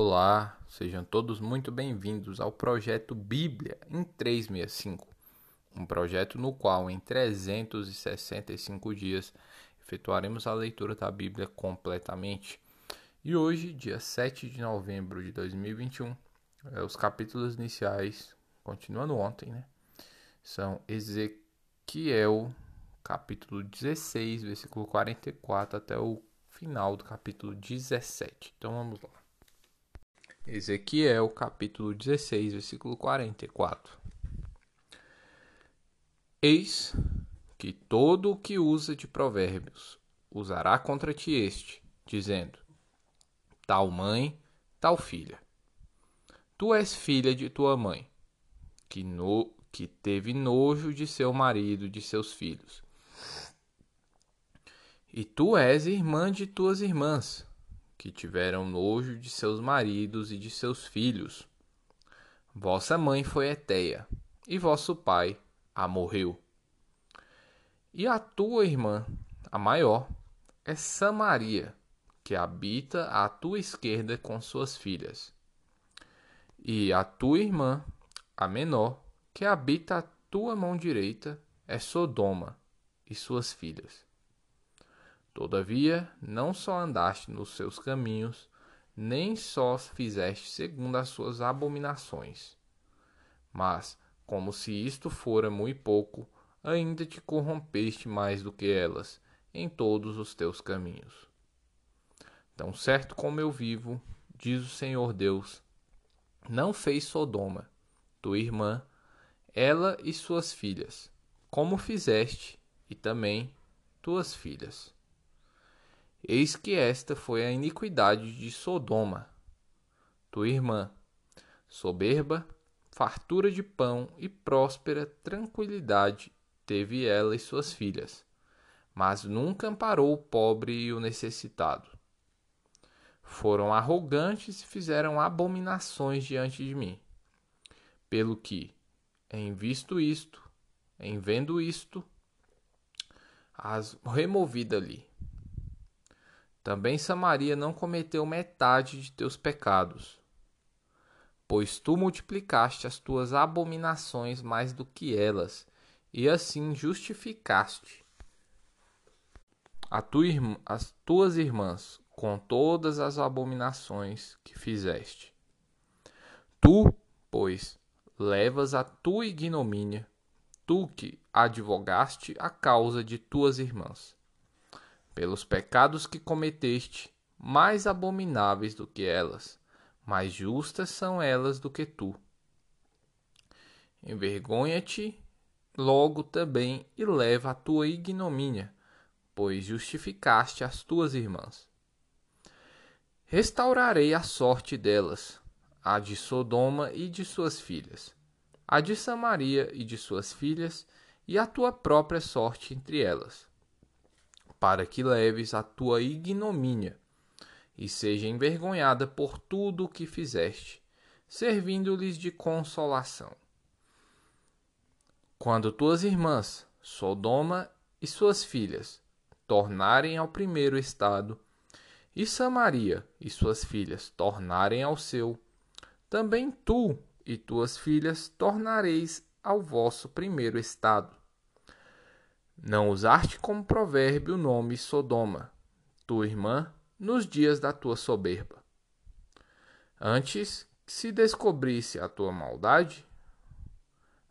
Olá, sejam todos muito bem-vindos ao projeto Bíblia em 365, um projeto no qual em 365 dias efetuaremos a leitura da Bíblia completamente. E hoje, dia 7 de novembro de 2021, é, os capítulos iniciais, continuando ontem, né? São Ezequiel, capítulo 16, versículo 44 até o final do capítulo 17. Então vamos lá. Ezequiel, capítulo 16, versículo 44. Eis que todo o que usa de provérbios usará contra ti este, dizendo: Tal mãe, tal filha. Tu és filha de tua mãe, que, no, que teve nojo de seu marido de seus filhos. E tu és irmã de tuas irmãs, que tiveram nojo de seus maridos e de seus filhos. Vossa mãe foi Eteia, e vosso pai a morreu. E a tua irmã, a maior, é Samaria, que habita à tua esquerda com suas filhas. E a tua irmã, a menor, que habita à tua mão direita, é Sodoma e suas filhas. Todavia, não só andaste nos seus caminhos, nem só fizeste segundo as suas abominações. Mas, como se isto fora muito pouco, ainda te corrompeste mais do que elas em todos os teus caminhos. Tão certo como eu vivo, diz o Senhor Deus, não fez Sodoma, tua irmã, ela e suas filhas, como fizeste, e também tuas filhas. Eis que esta foi a iniquidade de Sodoma, tua irmã, soberba, fartura de pão e próspera tranquilidade teve ela e suas filhas, mas nunca amparou o pobre e o necessitado. Foram arrogantes e fizeram abominações diante de mim. Pelo que, em visto isto, em vendo isto, as removi dali também Samaria não cometeu metade de teus pecados, pois tu multiplicaste as tuas abominações mais do que elas, e assim justificaste tua as tuas irmãs com todas as abominações que fizeste. Tu, pois, levas a tua ignomínia, tu que advogaste a causa de tuas irmãs pelos pecados que cometeste, mais abomináveis do que elas, mais justas são elas do que tu. Envergonha-te logo também e leva a tua ignomínia, pois justificaste as tuas irmãs. Restaurarei a sorte delas, a de Sodoma e de suas filhas, a de Samaria e de suas filhas, e a tua própria sorte entre elas para que leves a tua ignomínia e seja envergonhada por tudo o que fizeste, servindo-lhes de consolação. Quando tuas irmãs, Sodoma e suas filhas, tornarem ao primeiro estado, e Samaria e suas filhas tornarem ao seu, também tu e tuas filhas tornareis ao vosso primeiro estado não usaste como provérbio o nome Sodoma, tua irmã, nos dias da tua soberba. Antes que se descobrisse a tua maldade,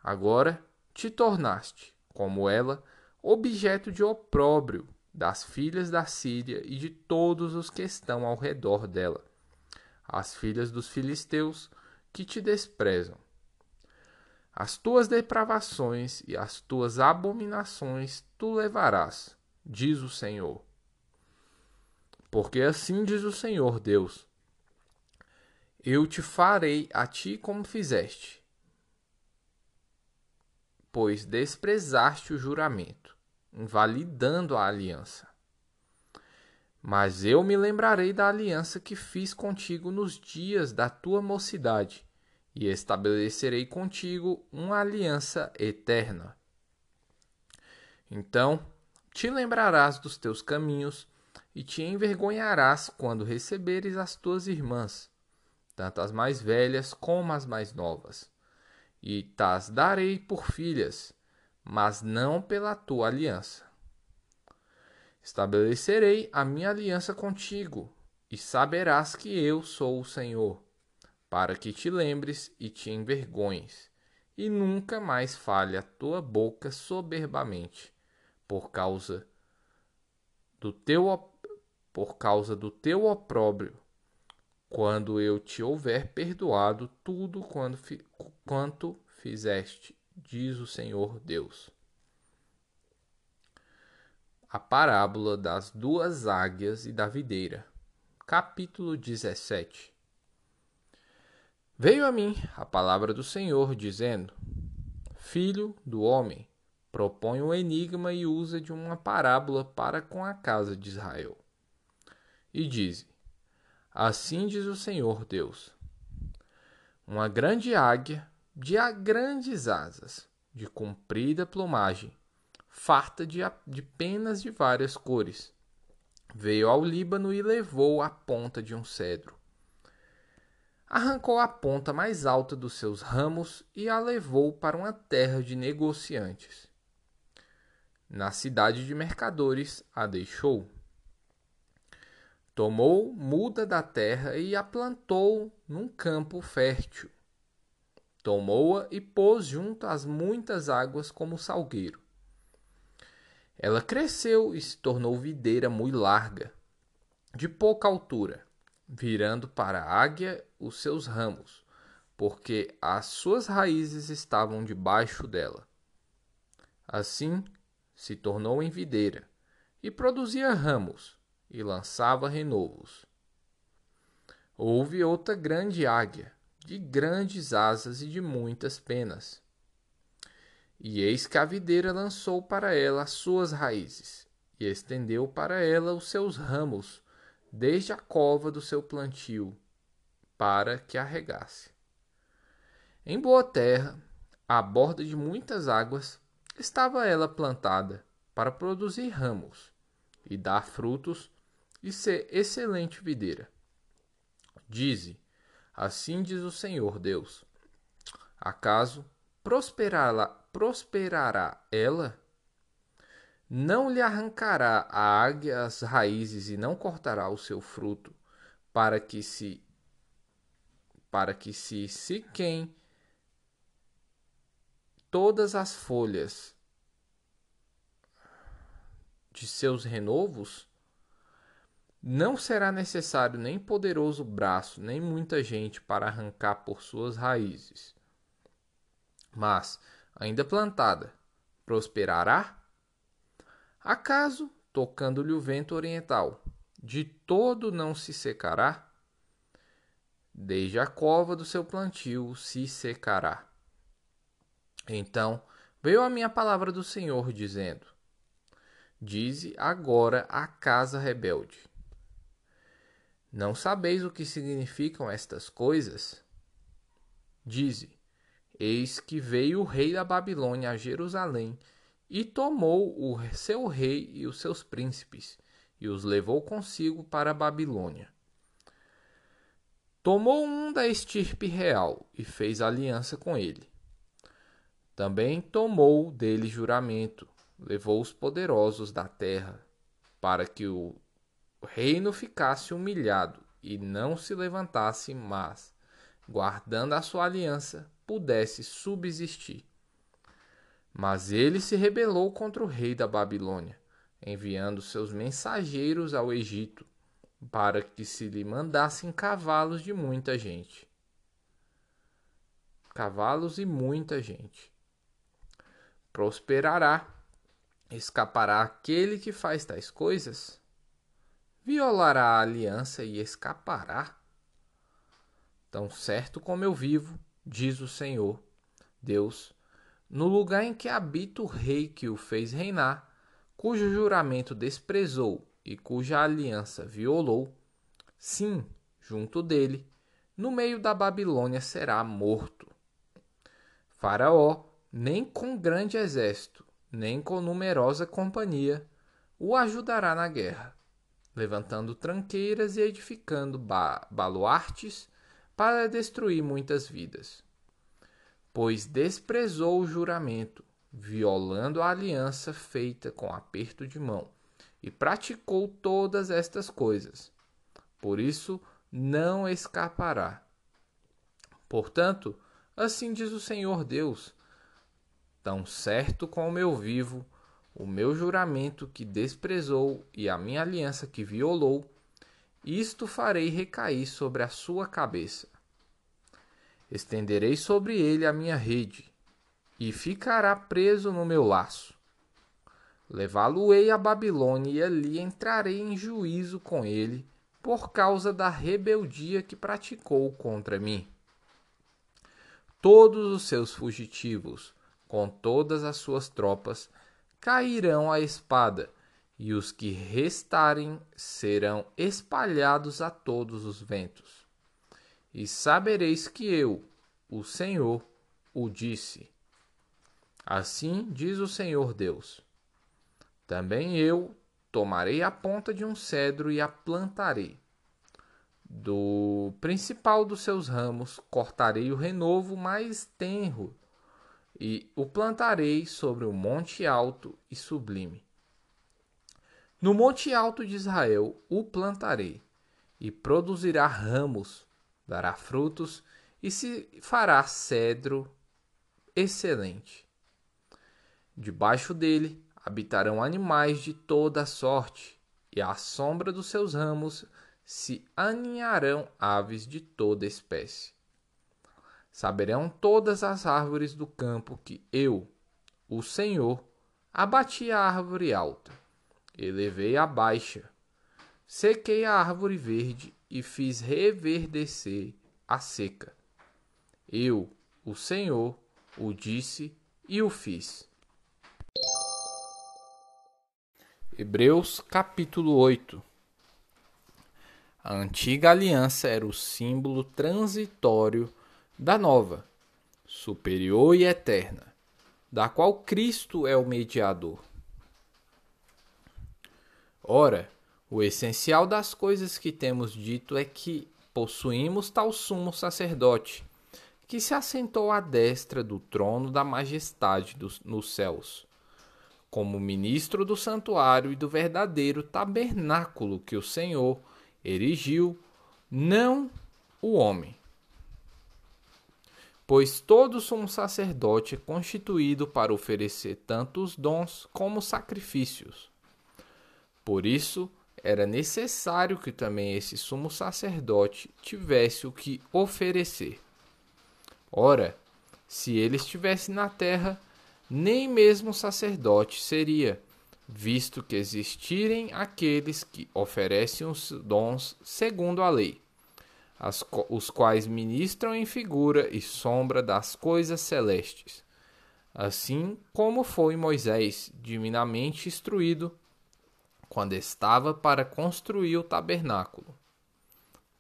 agora te tornaste, como ela, objeto de opróbrio das filhas da Síria e de todos os que estão ao redor dela, as filhas dos filisteus que te desprezam. As tuas depravações e as tuas abominações tu levarás, diz o Senhor. Porque assim diz o Senhor Deus: Eu te farei a ti como fizeste, pois desprezaste o juramento, invalidando a aliança. Mas eu me lembrarei da aliança que fiz contigo nos dias da tua mocidade e estabelecerei contigo uma aliança eterna. Então te lembrarás dos teus caminhos e te envergonharás quando receberes as tuas irmãs, tanto as mais velhas como as mais novas. E tas darei por filhas, mas não pela tua aliança. Estabelecerei a minha aliança contigo, e saberás que eu sou o Senhor, para que te lembres e te envergonhes, e nunca mais fale a tua boca soberbamente, por causa do teu por causa do teu opróbrio, quando eu te houver perdoado tudo quando, quanto fizeste, diz o Senhor Deus. A parábola das duas águias e da videira. Capítulo 17. Veio a mim a palavra do Senhor, dizendo: Filho do homem, propõe um enigma e usa de uma parábola para com a casa de Israel. E diz: Assim diz o Senhor Deus: Uma grande águia de grandes asas, de comprida plumagem, farta de, de penas de várias cores, veio ao Líbano e levou a ponta de um cedro arrancou a ponta mais alta dos seus ramos e a levou para uma terra de negociantes. Na cidade de mercadores a deixou. Tomou muda da terra e a plantou num campo fértil. Tomou-a e pôs junto às muitas águas como salgueiro. Ela cresceu e se tornou videira muito larga, de pouca altura virando para a águia os seus ramos, porque as suas raízes estavam debaixo dela. Assim se tornou em videira, e produzia ramos, e lançava renovos. Houve outra grande águia, de grandes asas e de muitas penas. E eis que a videira lançou para ela as suas raízes, e estendeu para ela os seus ramos, desde a cova do seu plantio, para que a regasse. Em boa terra, à borda de muitas águas, estava ela plantada para produzir ramos e dar frutos e ser excelente videira. Dize, assim diz o Senhor Deus: Acaso prosperará, prosperará ela? Não lhe arrancará a águia as raízes e não cortará o seu fruto, para que se para que se sequem todas as folhas de seus renovos, não será necessário nem poderoso braço, nem muita gente para arrancar por suas raízes. Mas, ainda plantada, prosperará? Acaso, tocando-lhe o vento oriental, de todo não se secará? Desde a cova do seu plantio se secará. Então veio a minha palavra do Senhor, dizendo: Dize agora a casa rebelde: Não sabeis o que significam estas coisas? Dize: Eis que veio o rei da Babilônia a Jerusalém e tomou o seu rei e os seus príncipes, e os levou consigo para a Babilônia. Tomou um da estirpe real e fez aliança com ele. Também tomou dele juramento, levou os poderosos da terra, para que o reino ficasse humilhado e não se levantasse, mas, guardando a sua aliança, pudesse subsistir. Mas ele se rebelou contra o rei da Babilônia, enviando seus mensageiros ao Egito, para que se lhe mandassem cavalos de muita gente. Cavalos e muita gente. Prosperará, escapará aquele que faz tais coisas? Violará a aliança e escapará? Tão certo como eu vivo, diz o Senhor, Deus no lugar em que habita o rei que o fez reinar, cujo juramento desprezou e cuja aliança violou, sim, junto dele, no meio da Babilônia será morto. Faraó, nem com grande exército, nem com numerosa companhia, o ajudará na guerra, levantando tranqueiras e edificando ba baluartes para destruir muitas vidas. Pois desprezou o juramento, violando a aliança feita com aperto de mão, e praticou todas estas coisas. Por isso não escapará. Portanto, assim diz o Senhor Deus: Tão certo como eu vivo, o meu juramento que desprezou e a minha aliança que violou, isto farei recair sobre a sua cabeça. Estenderei sobre ele a minha rede, e ficará preso no meu laço. Levá-lo-ei a Babilônia, e ali entrarei em juízo com ele, por causa da rebeldia que praticou contra mim. Todos os seus fugitivos, com todas as suas tropas, cairão à espada, e os que restarem serão espalhados a todos os ventos. E sabereis que eu, o Senhor, o disse. Assim diz o Senhor Deus: Também eu tomarei a ponta de um cedro e a plantarei. Do principal dos seus ramos cortarei o renovo mais tenro e o plantarei sobre o monte alto e sublime. No monte alto de Israel o plantarei, e produzirá ramos, dará frutos, e se fará cedro excelente. Debaixo dele habitarão animais de toda sorte, e à sombra dos seus ramos se aninharão aves de toda espécie. Saberão todas as árvores do campo que eu, o Senhor, abati a árvore alta, elevei a baixa, sequei a árvore verde e fiz reverdecer a seca. Eu, o Senhor, o disse e o fiz. Hebreus capítulo 8 A antiga aliança era o símbolo transitório da nova, superior e eterna, da qual Cristo é o mediador. Ora, o essencial das coisas que temos dito é que possuímos tal sumo sacerdote, que se assentou à destra do trono da majestade dos, nos céus, como ministro do santuário e do verdadeiro tabernáculo que o Senhor erigiu, não o homem. Pois todo sumo sacerdote é constituído para oferecer tanto os dons como os sacrifícios. Por isso, era necessário que também esse sumo sacerdote tivesse o que oferecer. Ora, se ele estivesse na terra, nem mesmo sacerdote seria, visto que existirem aqueles que oferecem os dons segundo a lei as, os quais ministram em figura e sombra das coisas celestes. Assim como foi Moisés divinamente instruído quando estava para construir o tabernáculo.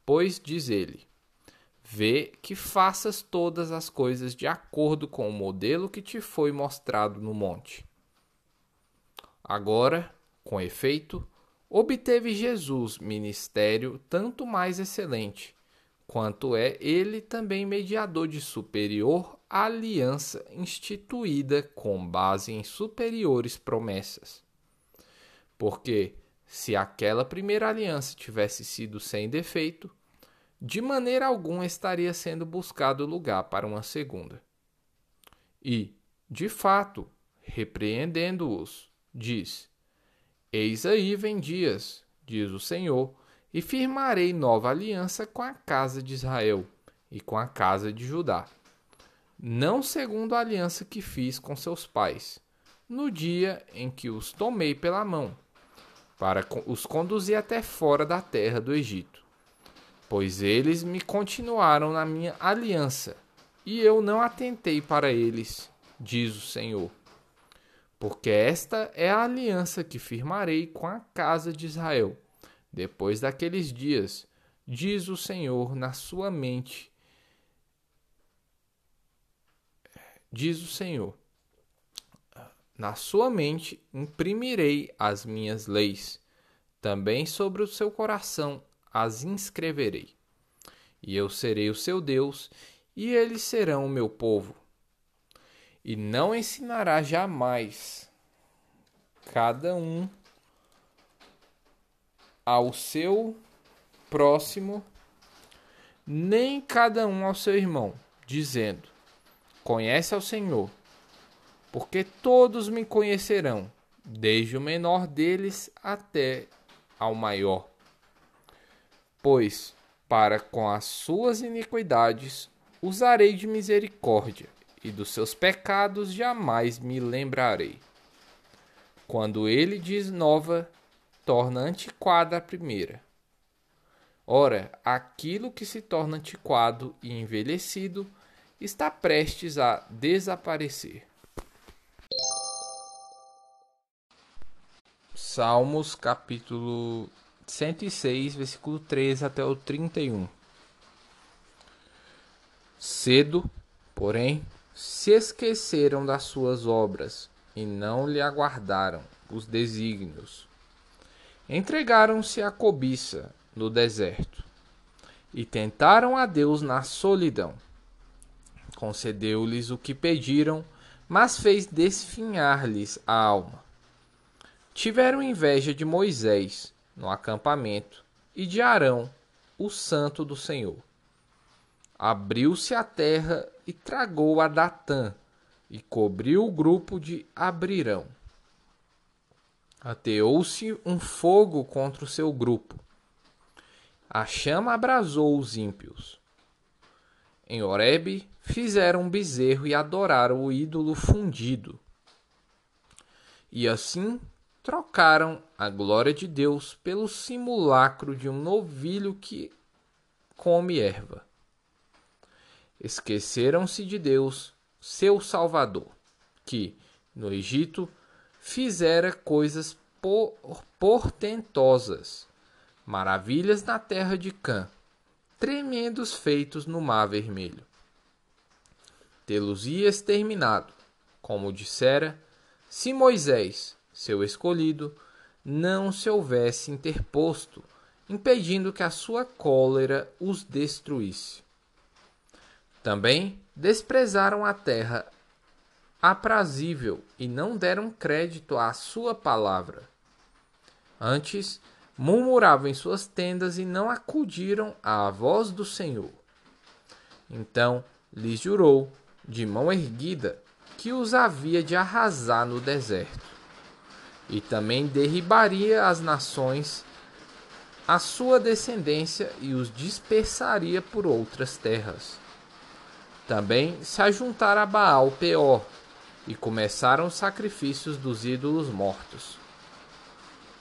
Pois diz ele: Vê que faças todas as coisas de acordo com o modelo que te foi mostrado no monte. Agora, com efeito, obteve Jesus ministério tanto mais excelente, quanto é ele também mediador de superior aliança instituída com base em superiores promessas. Porque, se aquela primeira aliança tivesse sido sem defeito, de maneira alguma estaria sendo buscado lugar para uma segunda. E, de fato, repreendendo-os, diz: Eis aí vem dias, diz o Senhor, e firmarei nova aliança com a casa de Israel e com a casa de Judá, não segundo a aliança que fiz com seus pais, no dia em que os tomei pela mão, para os conduzir até fora da terra do Egito. Pois eles me continuaram na minha aliança, e eu não atentei para eles, diz o Senhor. Porque esta é a aliança que firmarei com a casa de Israel depois daqueles dias, diz o Senhor na sua mente, diz o Senhor, na sua mente imprimirei as minhas leis, também sobre o seu coração as inscreverei. e eu serei o seu Deus, e eles serão o meu povo. E não ensinará jamais cada um ao seu próximo, nem cada um ao seu irmão, dizendo: Conhece ao Senhor, porque todos me conhecerão, desde o menor deles até ao maior. Pois, para com as suas iniquidades usarei de misericórdia, e dos seus pecados jamais me lembrarei. Quando ele diz nova, torna antiquada a primeira. Ora, aquilo que se torna antiquado e envelhecido está prestes a desaparecer. Salmos capítulo 106, versículo 13 até o 31. Cedo, porém, se esqueceram das suas obras e não lhe aguardaram os desígnios entregaram-se à cobiça no deserto e tentaram a Deus na solidão. Concedeu-lhes o que pediram, mas fez desfinhar-lhes a alma. Tiveram inveja de Moisés no acampamento e de Arão, o santo do Senhor. Abriu-se a terra e tragou a Datã, e cobriu o grupo de Abrirão. Ateou-se um fogo contra o seu grupo. A chama abrasou os ímpios. Em Horebe fizeram um bezerro e adoraram o ídolo fundido. E assim trocaram a glória de Deus pelo simulacro de um novilho que come erva. Esqueceram-se de Deus, seu Salvador, que, no Egito, fizera coisas portentosas, maravilhas na terra de Cã, tremendos feitos no mar vermelho. Tê-los-ia exterminado, como dissera, se Moisés, seu escolhido, não se houvesse interposto, impedindo que a sua cólera os destruísse. Também desprezaram a terra aprazível e não deram crédito à sua palavra. Antes, murmuravam em suas tendas e não acudiram à voz do Senhor. Então lhes jurou, de mão erguida, que os havia de arrasar no deserto, e também derribaria as nações, a sua descendência, e os dispersaria por outras terras. Também se ajuntara a Baal Peor, e começaram os sacrifícios dos ídolos mortos.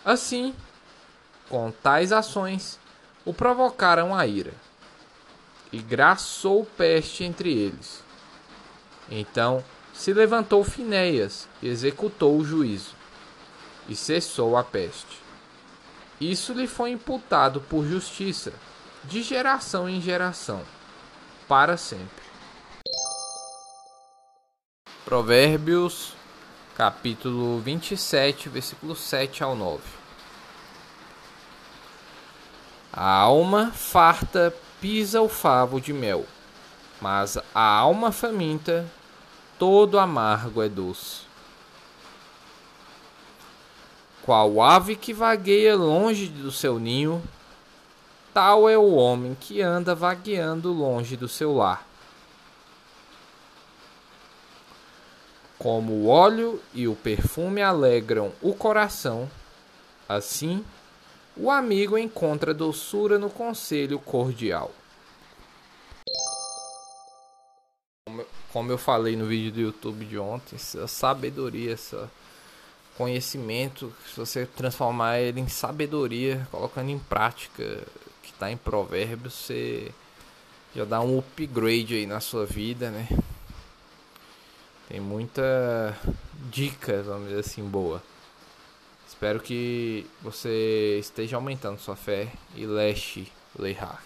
Assim, com tais ações, o provocaram a ira, e graçou peste entre eles. Então se levantou Finéias e executou o juízo, e cessou a peste. Isso lhe foi imputado por justiça, de geração em geração, para sempre. Provérbios, capítulo 27, versículo 7 ao 9. A alma farta pisa o favo de mel, mas a alma faminta, todo amargo é doce. Qual ave que vagueia longe do seu ninho, tal é o homem que anda vagueando longe do seu lar. Como o óleo e o perfume alegram o coração, assim o amigo encontra doçura no conselho cordial. Como eu falei no vídeo do YouTube de ontem, essa sabedoria, esse conhecimento, se você transformar ele em sabedoria, colocando em prática que está em provérbios, você já dá um upgrade aí na sua vida, né? Tem muita dica, vamos dizer assim, boa. Espero que você esteja aumentando sua fé e leste Leihar.